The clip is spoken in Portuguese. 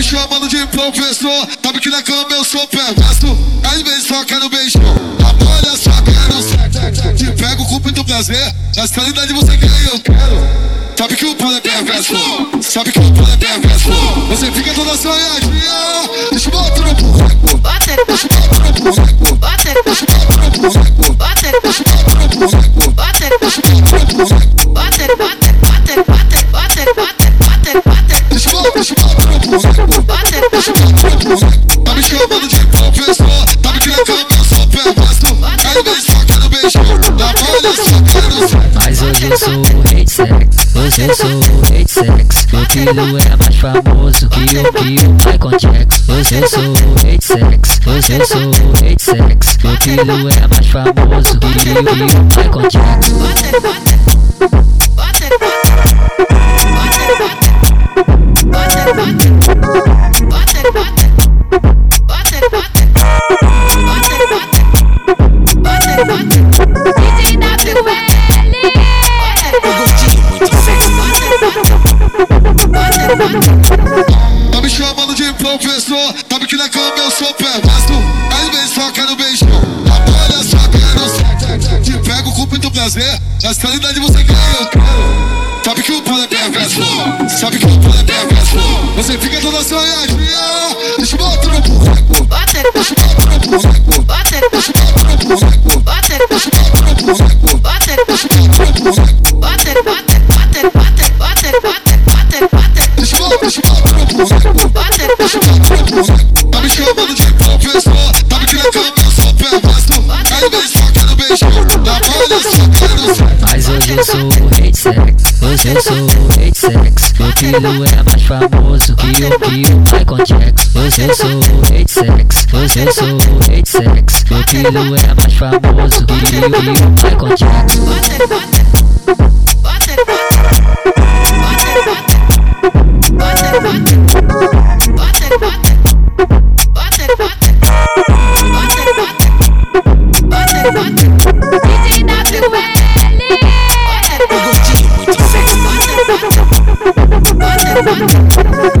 me chamando de professor. Sabe que na cama eu sou perverso. Às vezes só quero beijo. Olha só, quero. Te pego com muito prazer. Na sanidade você quer e eu quero. Sabe que o pau é perverso. Sabe que o pau é perverso. Você fica toda sonhadinha. Deixa eu botar no buraco. Bota, Deixa eu botar no buraco. bota, Deixa eu botar no buraco. bota, Deixa eu botar no buraco. bota, Deixa eu botar no buraco. bota, bota, Tá me chamando de sou perverso. Às vezes só. Mas hoje eu sou o rei de sexo, hoje eu sou o rei de sexo. Meu filho é mais famoso que o que o Michael Jackson. Hoje eu sou o rei de sexo, hoje eu sou o rei de sexo. Meu filho é mais famoso que o que o Michael Jackson. Tá me chamando de professor, sabe que na cama eu sou perverso. Às vezes só quero beijo, na bolha só quero. Te pego com muito prazer, na sanidade você quero. Sabe que o pau é perverso, sabe que o pau é perverso. Você fica toda sonhadinha, Botar no buraco. Tá me chamando de cama eu sou. Mas hoje eu sou o rei de hoje eu sou o rei de sexo. Filho é mais famoso que o que o Michael Jackson. Hoje eu sou o rei de hoje eu sou o rei de sexo. Filho é mais famoso que o que o Michael Jackson. DJ WL. Eu gostei muito sexo. Bota, bota, bota,